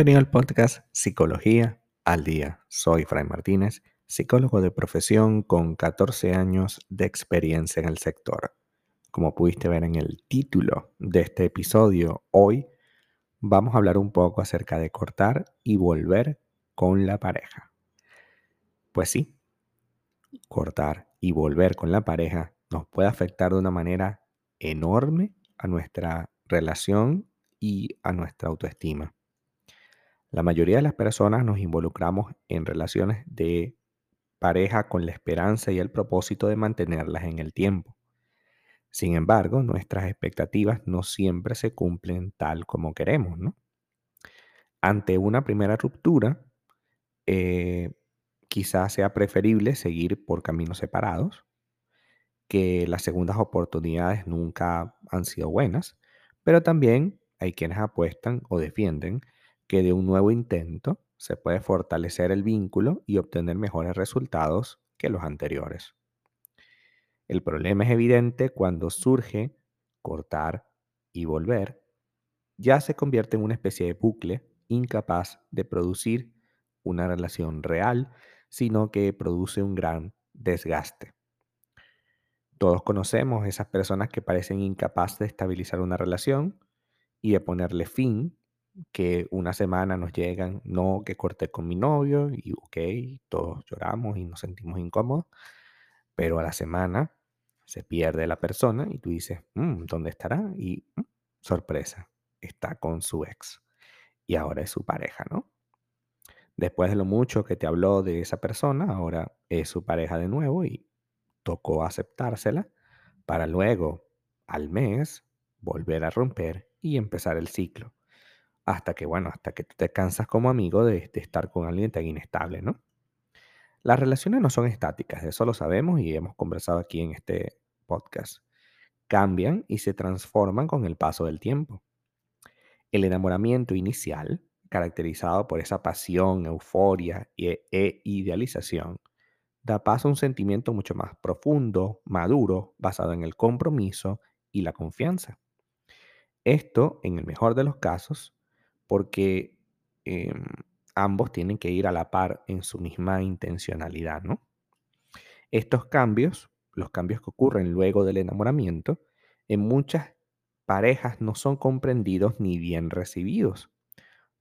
Bienvenido al podcast Psicología al Día. Soy Fray Martínez, psicólogo de profesión con 14 años de experiencia en el sector. Como pudiste ver en el título de este episodio, hoy vamos a hablar un poco acerca de cortar y volver con la pareja. Pues sí, cortar y volver con la pareja nos puede afectar de una manera enorme a nuestra relación y a nuestra autoestima. La mayoría de las personas nos involucramos en relaciones de pareja con la esperanza y el propósito de mantenerlas en el tiempo. Sin embargo, nuestras expectativas no siempre se cumplen tal como queremos. Ante una primera ruptura, eh, quizás sea preferible seguir por caminos separados, que las segundas oportunidades nunca han sido buenas, pero también hay quienes apuestan o defienden que de un nuevo intento se puede fortalecer el vínculo y obtener mejores resultados que los anteriores. El problema es evidente cuando surge cortar y volver, ya se convierte en una especie de bucle incapaz de producir una relación real, sino que produce un gran desgaste. Todos conocemos esas personas que parecen incapaces de estabilizar una relación y de ponerle fin que una semana nos llegan, no, que corté con mi novio y ok, todos lloramos y nos sentimos incómodos, pero a la semana se pierde la persona y tú dices, mm, ¿dónde estará? Y mm, sorpresa, está con su ex y ahora es su pareja, ¿no? Después de lo mucho que te habló de esa persona, ahora es su pareja de nuevo y tocó aceptársela para luego, al mes, volver a romper y empezar el ciclo hasta que, bueno, hasta que tú te cansas como amigo de, estar con alguien tan inestable, ¿no? Las relaciones no son estáticas, eso lo sabemos y hemos conversado aquí en este podcast. Cambian y se transforman con el paso del tiempo. El enamoramiento inicial, caracterizado por esa pasión, euforia e, e idealización, da paso a un sentimiento mucho más profundo, maduro, basado en el compromiso y la confianza. Esto, en el mejor de los casos, porque em, ambos tienen que ir a la par en su misma intencionalidad, ¿no? Estos cambios, los cambios que ocurren luego del enamoramiento, en muchas parejas no son comprendidos ni bien recibidos.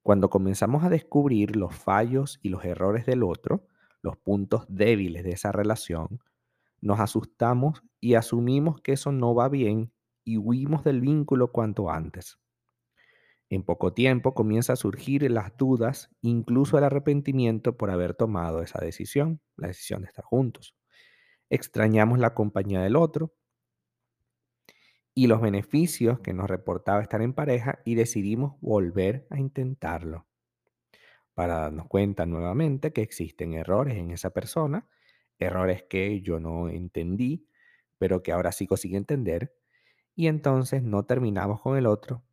Cuando comenzamos a descubrir los fallos y los errores del otro, los puntos débiles de esa relación, nos asustamos y asumimos que eso no va bien y huimos del vínculo cuanto antes. En poco tiempo comienza a surgir las dudas, incluso el arrepentimiento por haber tomado esa decisión, la decisión de estar juntos. Extrañamos la compañía del otro y los beneficios que nos reportaba estar en pareja y decidimos volver a intentarlo para darnos cuenta nuevamente que existen errores en esa persona, errores que yo no entendí, pero que ahora sí consigo entender, y entonces no terminamos con el otro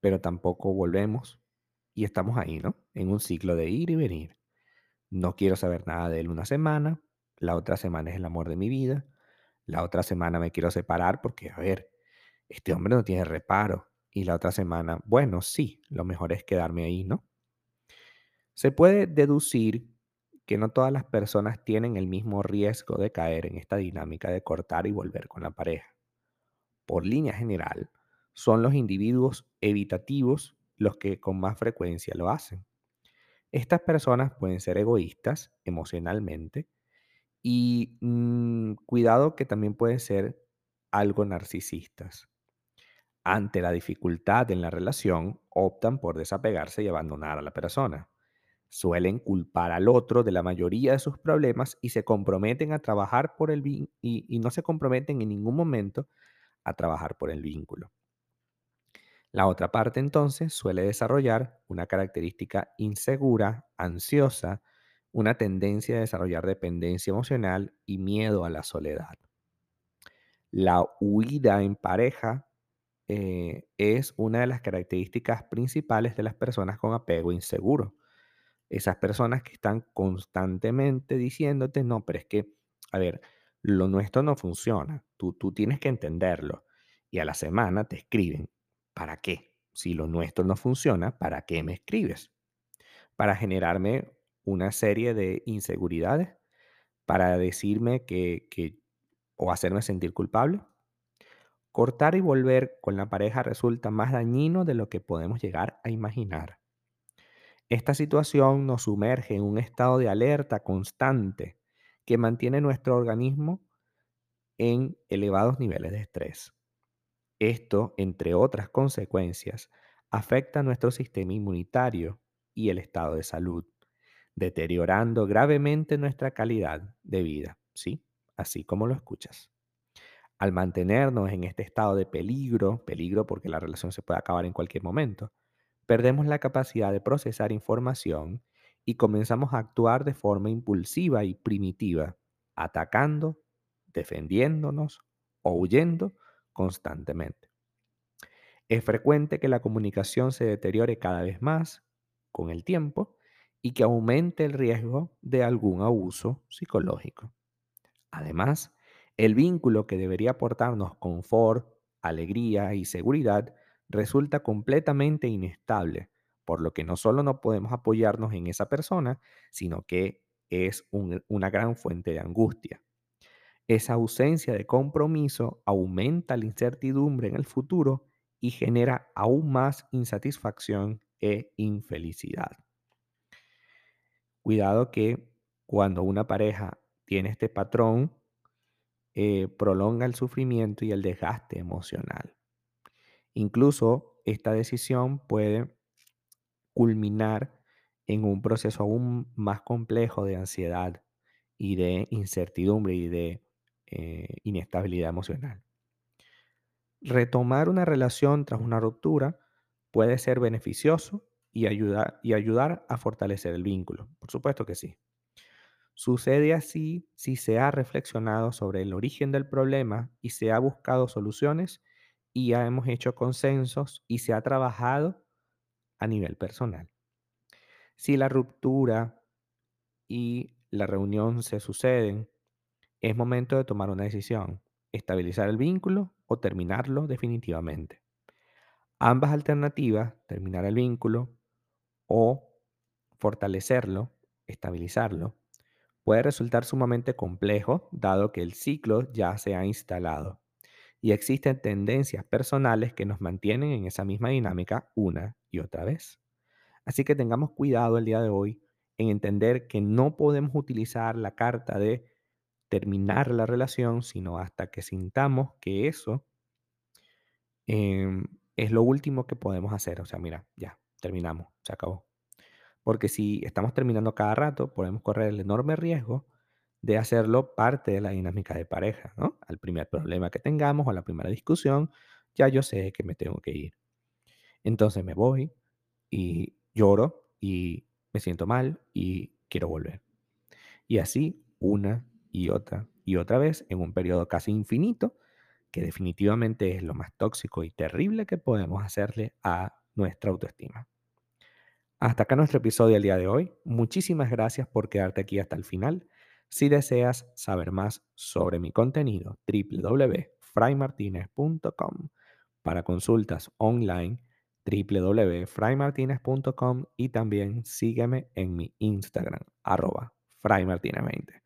pero tampoco volvemos y estamos ahí, ¿no? En un ciclo de ir y venir. No quiero saber nada de él una semana, la otra semana es el amor de mi vida, la otra semana me quiero separar porque, a ver, este hombre no tiene reparo. Y la otra semana, bueno, sí, lo mejor es quedarme ahí, ¿no? Se puede deducir que no todas las personas tienen el mismo riesgo de caer en esta dinámica de cortar y volver con la pareja. Por línea general, son los individuos evitativos los que con más frecuencia lo hacen. Estas personas pueden ser egoístas emocionalmente y mm, cuidado que también pueden ser algo narcisistas. Ante la dificultad en la relación, optan por desapegarse y abandonar a la persona. Suelen culpar al otro de la mayoría de sus problemas y se comprometen a trabajar por el y, y no se comprometen en ningún momento a trabajar por el vínculo. La otra parte entonces suele desarrollar una característica insegura, ansiosa, una tendencia a desarrollar dependencia emocional y miedo a la soledad. La huida en pareja eh, es una de las características principales de las personas con apego inseguro. Esas personas que están constantemente diciéndote, no, pero es que, a ver, lo nuestro no funciona, tú, tú tienes que entenderlo. Y a la semana te escriben, ¿Para qué? si lo nuestro no funciona, ¿para qué me escribes? Para generarme una serie de inseguridades, para decirme que, que o hacerme sentir culpable. Cortar y volver con la pareja resulta más dañino de lo que podemos llegar a imaginar. Esta situación nos sumerge en un estado de alerta constante que mantiene nuestro organismo en elevados niveles de estrés. Esto, entre otras consecuencias, afecta a nuestro sistema inmunitario y el estado de salud, deteriorando gravemente nuestra calidad de vida, ¿sí? Así como lo escuchas. Al mantenernos en este estado de peligro, peligro porque la relación se puede acabar en cualquier momento, perdemos la capacidad de procesar información y comenzamos a actuar de forma impulsiva y primitiva, atacando, defendiéndonos o huyendo constantemente. Es frecuente que la comunicación se deteriore cada vez más con el tiempo y que aumente el riesgo de algún abuso psicológico. Además, el vínculo que debería aportarnos confort, alegría y seguridad resulta completamente inestable, por lo que no solo no podemos apoyarnos en esa persona, sino que es una gran fuente de angustia. Esa ausencia de compromiso aumenta la incertidumbre en el futuro y genera aún más insatisfacción e infelicidad. Cuidado que cuando una pareja tiene este patrón, eh, prolonga el sufrimiento y el desgaste emocional. Incluso esta decisión puede culminar en un proceso aún más complejo de ansiedad y de incertidumbre y de eh, inestabilidad emocional. Retomar una relación tras una ruptura puede ser beneficioso y ayudar, y ayudar a fortalecer el vínculo. Por supuesto que sí. Sucede así si se ha reflexionado sobre el origen del problema y se ha buscado soluciones y ya hemos hecho consensos y se ha trabajado a nivel personal. Si la ruptura y la reunión se suceden es momento de tomar una decisión, estabilizar el vínculo o terminarlo definitivamente. Ambas alternativas, terminar el vínculo o fortalecerlo, estabilizarlo, puede resultar sumamente complejo dado que el ciclo ya se ha instalado y existen tendencias personales que nos mantienen en esa misma dinámica una y otra vez. Así que tengamos cuidado el día de hoy en entender que no podemos utilizar la carta de terminar la relación, sino hasta que sintamos que eso em, es lo último que podemos hacer. O sea, mira, ya, terminamos, se acabó. Porque si estamos terminando cada rato, podemos correr el enorme riesgo de hacerlo parte de la dinámica de pareja, ¿no? Al primer problema que tengamos o a la primera discusión, ya yo sé que me tengo que ir. Entonces me voy y lloro y me siento mal y quiero volver. Y así una y otra y otra vez en un periodo casi infinito, que definitivamente es lo más tóxico y terrible que podemos hacerle a nuestra autoestima. Hasta acá nuestro episodio del día de hoy. Muchísimas gracias por quedarte aquí hasta el final. Si deseas saber más sobre mi contenido, www.fraymartinez.com. Para consultas online, www.fraymartinez.com y también sígueme en mi Instagram, arroba fraymartinez20.